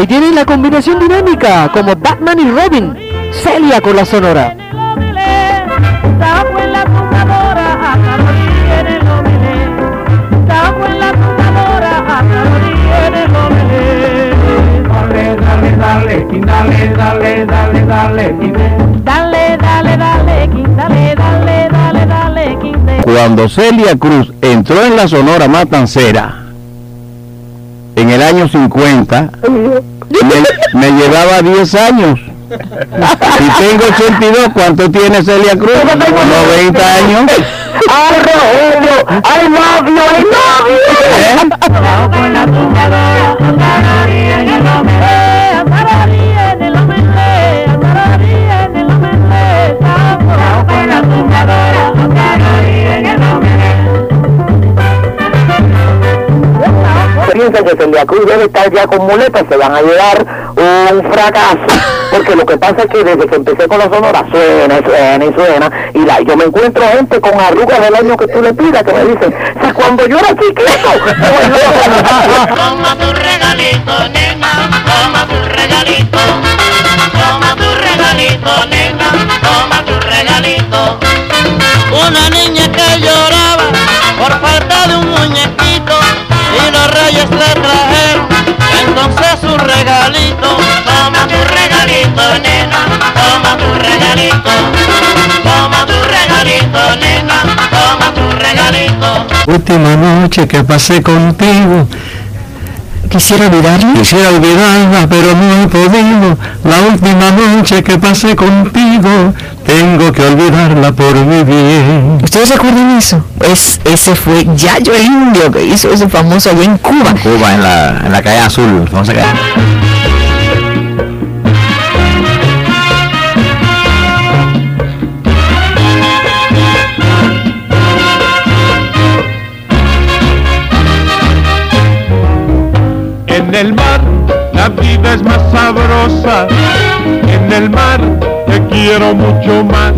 Ahí tienen la combinación dinámica, como Batman y Robin. Celia con la sonora. dale, dale, dale, dale, dale, dale, dale, dale, dale, dale, dale, Cuando Celia Cruz entró en la Sonora Matancera, en el año 50, me, me llevaba 10 años. Y tengo 82, ¿cuánto tiene Celia Cruz? 90 años. ¡Ay, Rogelio! ¡Ay, novio! ¡Ay, novio! Piensa que Celia Cruz debe estar ya con muletas, se van a llevar un fracaso, porque lo que pasa es que desde que empecé con la sonora suena y suena y suena, y la, yo me encuentro gente con arrugas del año que tú le pidas que me dicen, si cuando yo era chiquito, toma tu regalito, nena, toma Última noche que pasé contigo Quisiera olvidarla. Quisiera olvidarla, pero no he podido. La última noche que pasé contigo, tengo que olvidarla por mi bien. ¿Ustedes recuerdan eso? Es, ese fue Yayo el Indio que hizo ese famoso allá en Cuba. Cuba, en la, en la calle azul, vamos a En el mar la vida es más sabrosa. En el mar te quiero mucho más.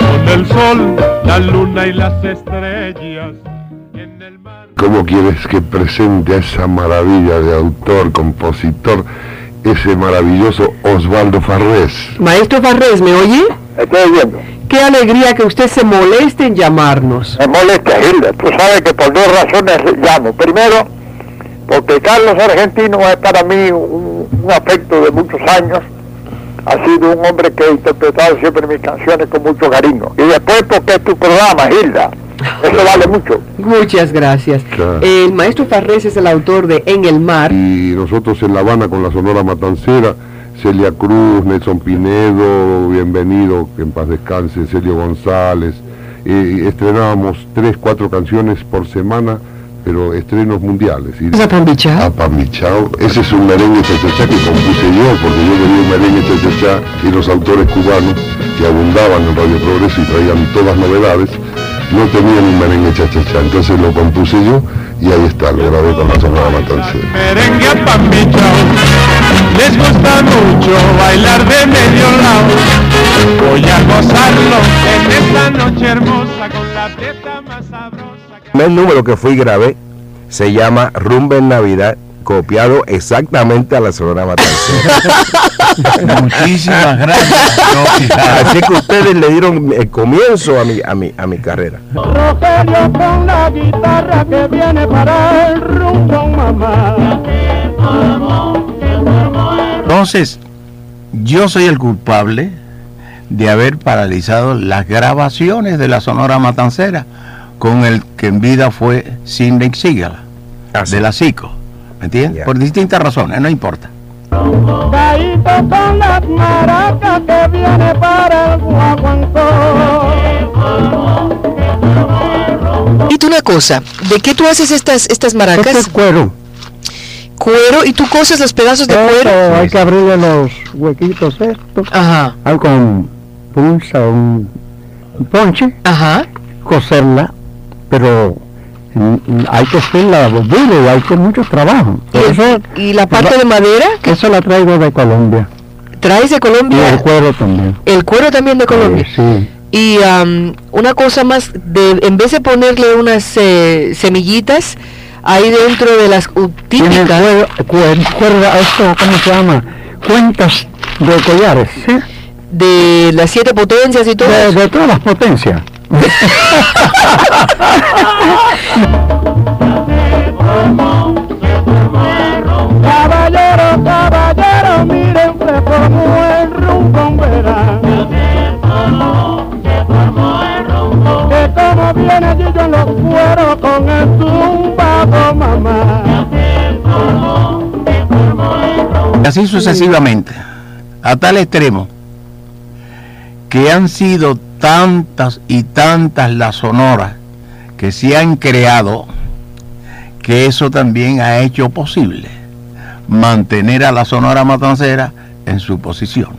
Con el sol, la luna y las estrellas. En el mar. ¿Cómo quieres que presente a esa maravilla de autor, compositor, ese maravilloso Osvaldo Farrés? Maestro Farrés, ¿me oye? Estoy oyendo. Qué alegría que usted se moleste en llamarnos. Me molesta, Hilda. Tú sabes que por dos razones llamo. Primero, porque Carlos Argentino es para mí un, un afecto de muchos años. Ha sido un hombre que ha interpretado siempre mis canciones con mucho cariño. Y después porque es tu programa, Hilda. Eso vale mucho. Muchas gracias. Claro. El maestro Farrés es el autor de En el Mar. Y nosotros en La Habana con la Sonora Matancera, Celia Cruz, Nelson Pinedo, bienvenido, que en paz descanse, Celio González. eh, estrenábamos tres, cuatro canciones por semana, pero estrenos mundiales. Y, ¿Es apambichado? Apamichao. Ese es un merengue chachachá que compuse yo, porque yo quería un merengue chachachá y los autores cubanos que abundaban en Radio Progreso y traían todas novedades, no tenían un merengue chachachá. Entonces lo compuse yo y ahí está, lo grabé con la Sonora Matancera. Merengue a pan bichao. Les gusta mucho bailar de medio lado. Voy a gozarlo en esta noche hermosa con la fiesta más sabrosa. El número que fui y grabé se llama Rumba en Navidad, copiado exactamente a la Sonora Matancera. Muchísimas gracias. Así que ustedes le dieron el comienzo a mi, a mi, a mi carrera. Rogelio con la guitarra que viene para el rumbo, mamá. Entonces, yo soy el culpable de haber paralizado las grabaciones de la Sonora Matancera con el que en vida fue Sidney Seagal, de la CICO. ¿Me entiendes? Por distintas razones, no importa. Caíto con las maracas que viene para el guaguancó. Y tú una cosa, ¿de qué tú haces estas, estas maracas? Este es cuero. Cuero y tú coses los pedazos de Eso, cuero. hay que abrirle los huequitos estos. Ajá, Hay con punza, un, un ponche, ajá. coserla, pero mm, mm, hay que hacerla duro, hay que mucho trabajo. ¿Y, eso, la parte de madera que eso la traigo de Colombia. traes de Y Colombia? el cuero también. El cuero también de Colombia. Sí. Y am, una cosa más, de, en vez de ponerle unas eh, semillitas Ahí dentro de las típicas cuer- cuer- cuerda, esto, ¿cómo se llama? Cuentas de collares, ¿sí? de las siete potencias y todo. De todas las potencias. Caballero, caballero, miren se formó el rumbo verán. Que como viene Gillo en los cueros con el zumbado mamá. Y así sucesivamente, a tal extremo que han sido tantas y tantas las sonoras que se han creado que eso también ha hecho posible mantener a la sonora matancera en su posición.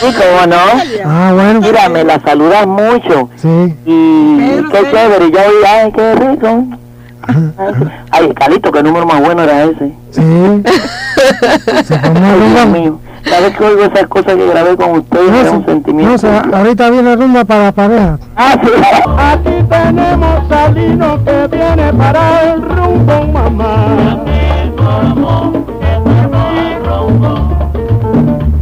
Sí, cómo no. Ah, bueno. Mira, me la saludas mucho. Sí. Y qué chévere. Yo oí, ay, qué rico. Ay, Calito, qué número más bueno era ese. Sí. Se mío. Sabes que oigo esas cosas que grabé con ustedes, No, era se- un sentimiento. no, se- ahorita viene rumba para pareja. Ah, sí. Aquí tenemos Salino que viene para el rumbo mamá.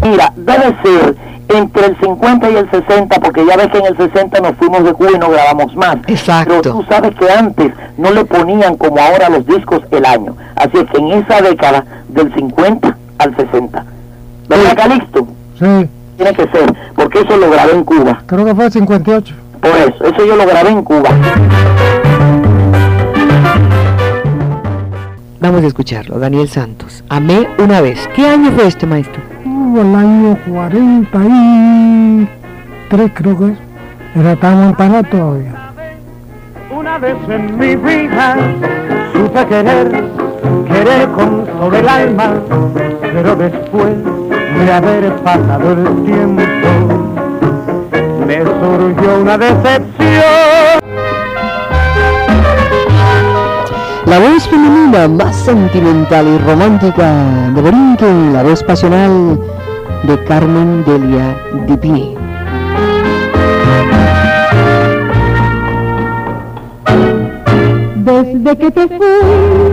Mira, debe ser entre el 50 y el 60, porque ya ves que en el 60 nos fuimos de Cuba y no grabamos más. Exacto. Pero tú sabes que antes no le ponían como ahora los discos el año. Así es que en esa década, del 50 al 60. ¿Verdad, Calixto? Sí, Tiene que ser, porque eso lo grabé en Cuba. creo que fue el 58. Por eso, eso yo lo grabé en Cuba. Vamos a escucharlo, Daniel Santos. Amé una vez. ¿Qué año fue este, maestro? Uh, el año 43 creo que es. Era tan empanado todavía. Una vez en mi vida supe querer, querer con todo el alma, pero después de haber pasado el tiempo, me surgió una decepción. La voz femenina más sentimental y romántica de Borinquen, la voz pasional de Carmen Delia Dipini. Desde que te fuiste,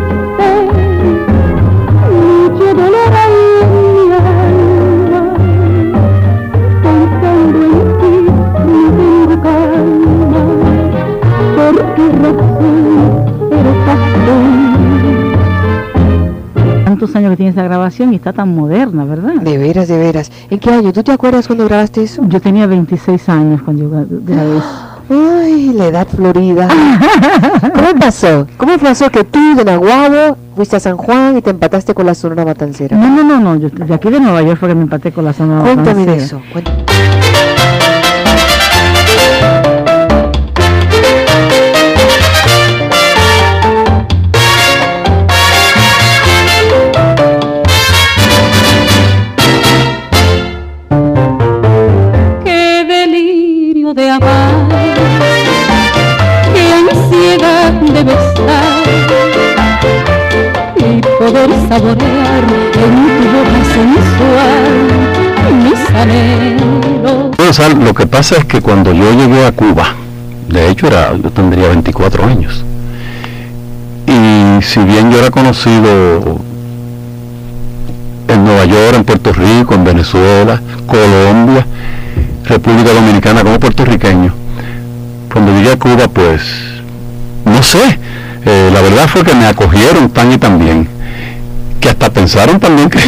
tantos años que tiene esa grabación y está tan moderna, ¿verdad? De veras, de veras. ¿En qué año? ¿Tú te acuerdas cuando grabaste eso? Yo tenía 26 años cuando yo gra- grabé eso. Ay, la edad florida. ¿Cómo pasó? ¿Cómo pasó que tú de Naguabo fuiste a San Juan y te empataste con la Sonora Matancera? No, no, no, no, yo de aquí de Nueva York fue que me empaté con la zona Cuéntame de eso. cuéntame. Saborear lo que pasa es que cuando yo llegué a Cuba, de hecho era, yo tendría 24 años, y si bien yo era conocido en Nueva York, en Puerto Rico, en Venezuela, Colombia, República Dominicana como puertorriqueño, cuando llegué a Cuba, pues, no sé, eh, la verdad fue que me acogieron tan y tan bien, que hasta pensaron también que,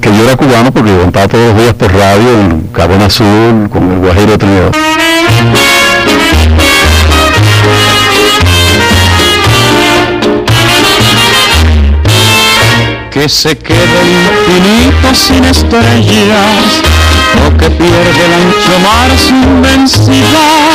que yo era cubano porque yo todos los días por radio en Cabo Azul con el Guajiro Trinidad. que se quede el infinito sin estrellas que pierde el ancho mar su inmensidad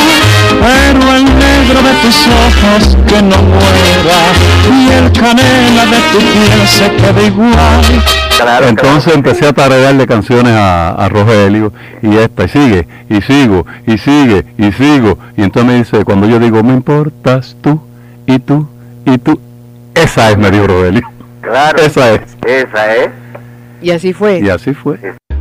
pero el negro de tus ojos que no muera y el canela de tu piel se quede igual Entonces empecé a tararearle canciones a, a Rogelio y esta, y sigue, y sigo, y sigue, y sigo. Y entonces me dice, cuando yo digo, me importas tú, y tú, y tú, esa es, me dijo Rogelio. Claro. Esa es. Esa es. Y así fue. Y así fue.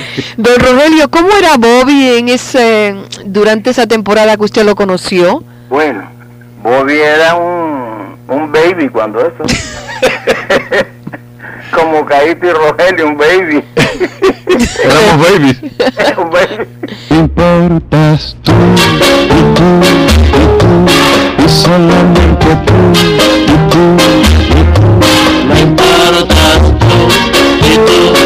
Don Rogelio, ¿cómo era Bobby en ese durante esa temporada que usted lo conoció? Bueno, Bobby era un, un baby cuando eso. Como Caíto y Rogelio, un baby. Éramos babies. un baby. Me importas tú y tú y tú y solamente tú y tú y tú. Me importas tú y tú y tú y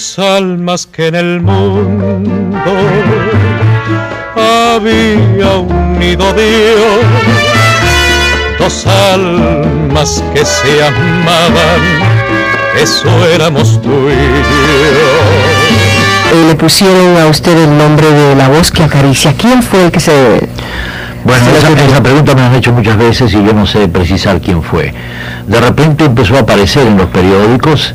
Dos almas que en el mundo había unido Dios. Dos almas que se amaban, eso éramos tú y yo. Le pusieron a usted el nombre de la voz que acaricia. ¿Quién fue el que se... Bueno, esa, esa pregunta me la han hecho muchas veces y yo no sé precisar quién fue. De repente empezó a aparecer en los periódicos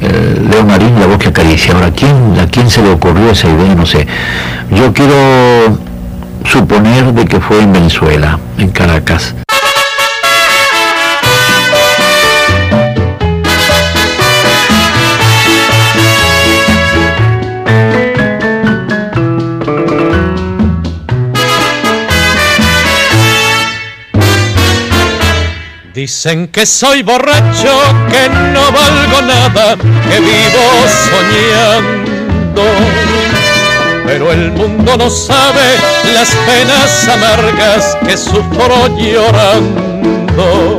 eh, Leo Marín, la voz que acaricia. Ahora, ¿quién, ¿a quién se le ocurrió esa idea? No sé. Yo quiero suponer de que fue en Venezuela, en Caracas. Dicen que soy borracho, que no valgo nada, que vivo soñando. Pero el mundo no sabe las penas amargas que sufro llorando.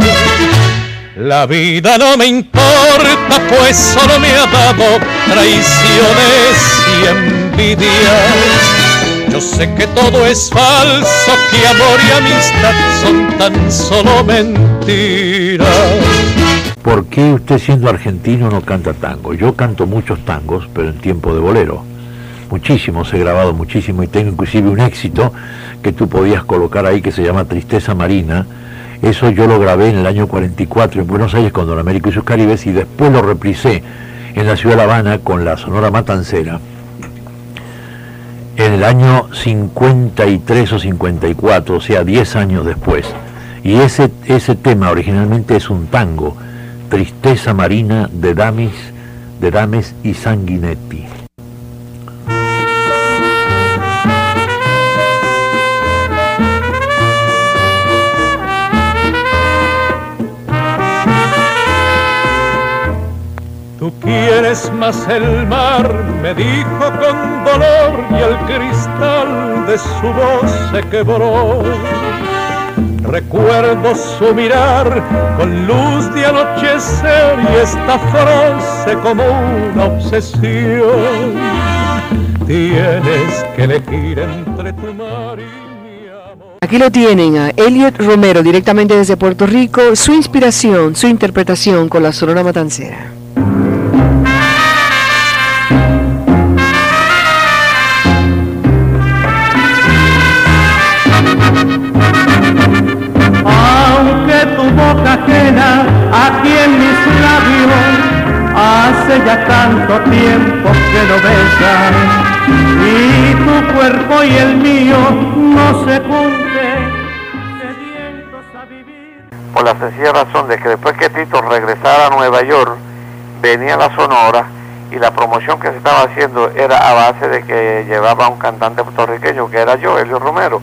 La vida no me importa, pues solo me ha dado traiciones y envidias. Yo sé que todo es falso, que amor y amistad son tan solo mentiras. ¿Por qué usted siendo argentino no canta tango? Yo canto muchos tangos, pero en tiempo de bolero. Muchísimos, he grabado muchísimo y tengo inclusive un éxito que tú podías colocar ahí que se llama Tristeza Marina. Eso yo lo grabé en el año 44 en Buenos Aires con Don Américo y sus Caribes y después lo reprisé en la ciudad de La Habana con la Sonora Matancera en el año 53 o 54, o sea, 10 años después. Y ese, ese tema originalmente es un tango, Tristeza Marina de Damis, de Dames y Sanguinetti. Tú quieres más el mar, me dijo con dolor y el cristal de su voz se quebró. Recuerdo su mirar con luz de anochecer y esta frase como una obsesión. Tienes que elegir entre tu mar y Aquí lo tienen a Elliot Romero directamente desde Puerto Rico, su inspiración, su interpretación con la Sonora Matancera. Tanto tiempo que lo besan y tu cuerpo y el mío no se junten a vivir. por la sencilla razón de que después que Tito regresara a Nueva York, venía la Sonora y la promoción que se estaba haciendo era a base de que llevaba a un cantante puertorriqueño que era yo, Elio Romero.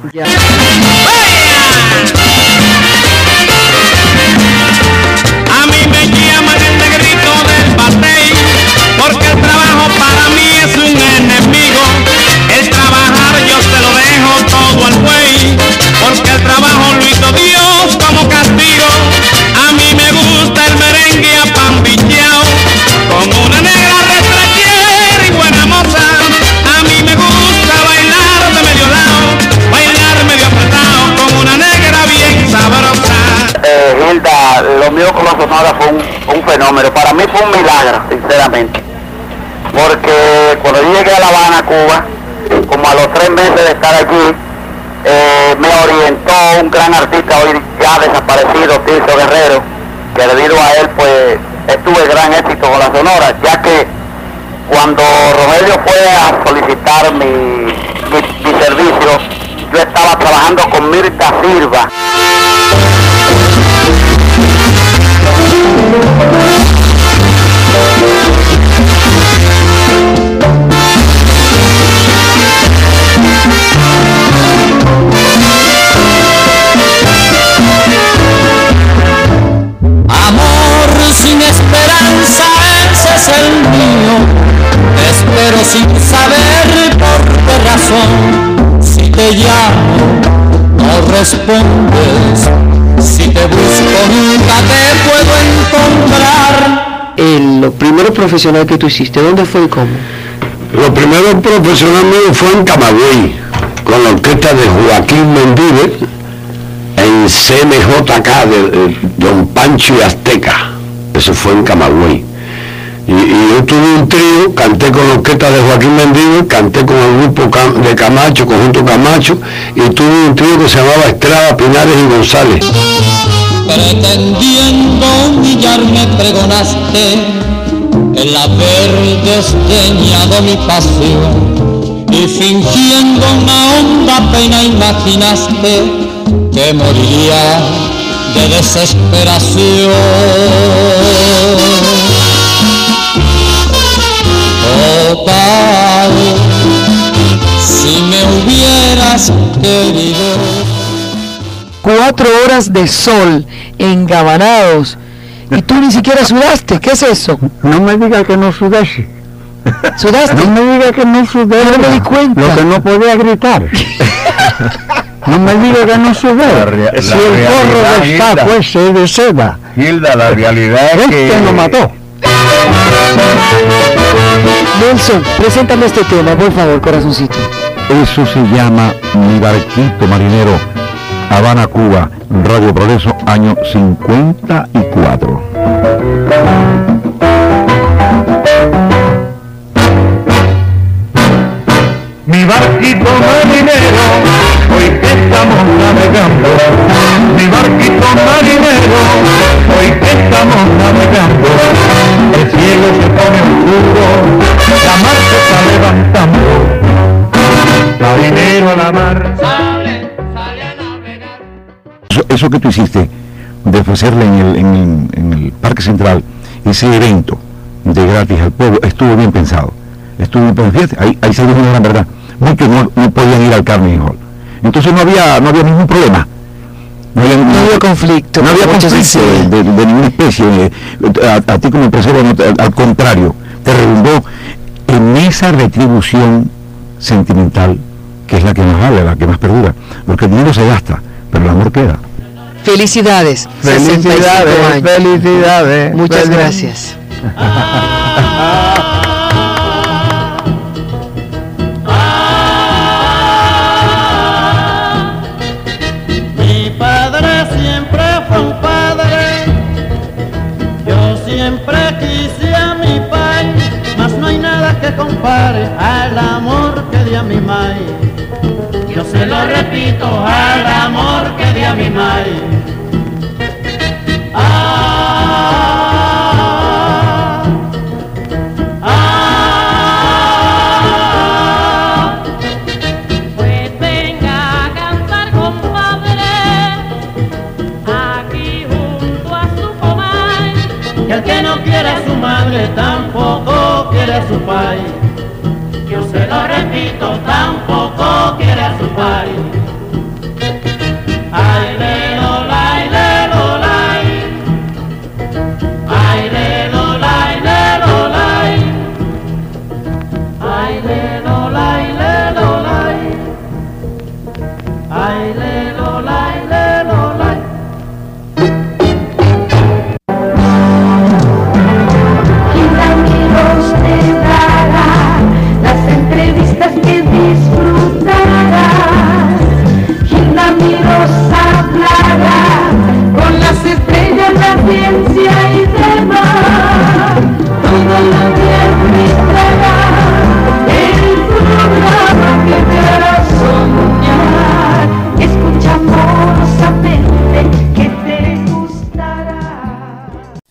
Estar allí, eh, me orientó un gran artista hoy ya desaparecido, Tirso Guerrero, que debido a él, pues, estuve gran éxito con la Sonora, ya que cuando Rogelio fue a solicitar mi, mi- mi servicio, yo estaba trabajando con Mirta Silva. Esperanza, ese es el mío. Te espero sin saber por qué razón. Si te llamo, no respondes. Si te busco, nunca te puedo encontrar. El lo primero profesional que tú hiciste, ¿dónde fue y cómo? Lo primero profesional mío fue en Camagüey, con la orquesta de Joaquín Mendívez, en CMJK de, de Don Pancho y Azteca. Eso fue en Camagüey. Y, yo tuve un trío, canté con la orquesta de Joaquín Mendívez, canté con el grupo de Camacho, conjunto Camacho, y tuve un trío que se llamaba Estrada, Pinares y González. Pretendiendo humillarme pregonaste el haber desdeñado mi pasión y fingiendo una honda pena imaginaste que moriría de desesperación. Total, si me hubieras querido. Cuatro horas de sol engabanados y tú ni siquiera sudaste. ¿Qué es eso? No me diga que no sudé. ¿Sudaste? No me diga que no sudé. No me di cuenta. Lo que no podía gritar. No me diga que no. La rea- si el gorro realidad, de Hilda. saco ese de seda, Hilda, la realidad es este que... lo mató. Nelson, preséntame este tema, por favor, corazoncito. Eso se llama Mi Barquito Marinero, Habana, Cuba, Radio Progreso, año 54. Mi barquito marinero, estamos navegando. Mi barquito marinero, hoy que estamos navegando. El cielo se pone oscuro, la mar se está levantando. Marinero a la mar. Eso, eso que tú hiciste de ofrecerle en el, en, el, en el Parque Central ese evento de gratis al pueblo, estuvo bien pensado. Estuvo bien pensado. Fíjate, ahí, ahí se dijo una gran verdad. Muchos no, no podían ir al Carnegie Hall. Entonces no había, no había ningún problema. No había, No había conflicto. no había conflicto de, de ninguna especie. eh, A, a ti como empresario, al contrario, te redundó en esa retribución sentimental que es la que más vale, la que más perdura. Porque el dinero se gasta, pero el amor queda. Felicidades. 65 Felicidades, años. felicidades. Muchas gracias. al amor que di a mi mai. Yo se lo repito, al amor que di a mi mai. Ah,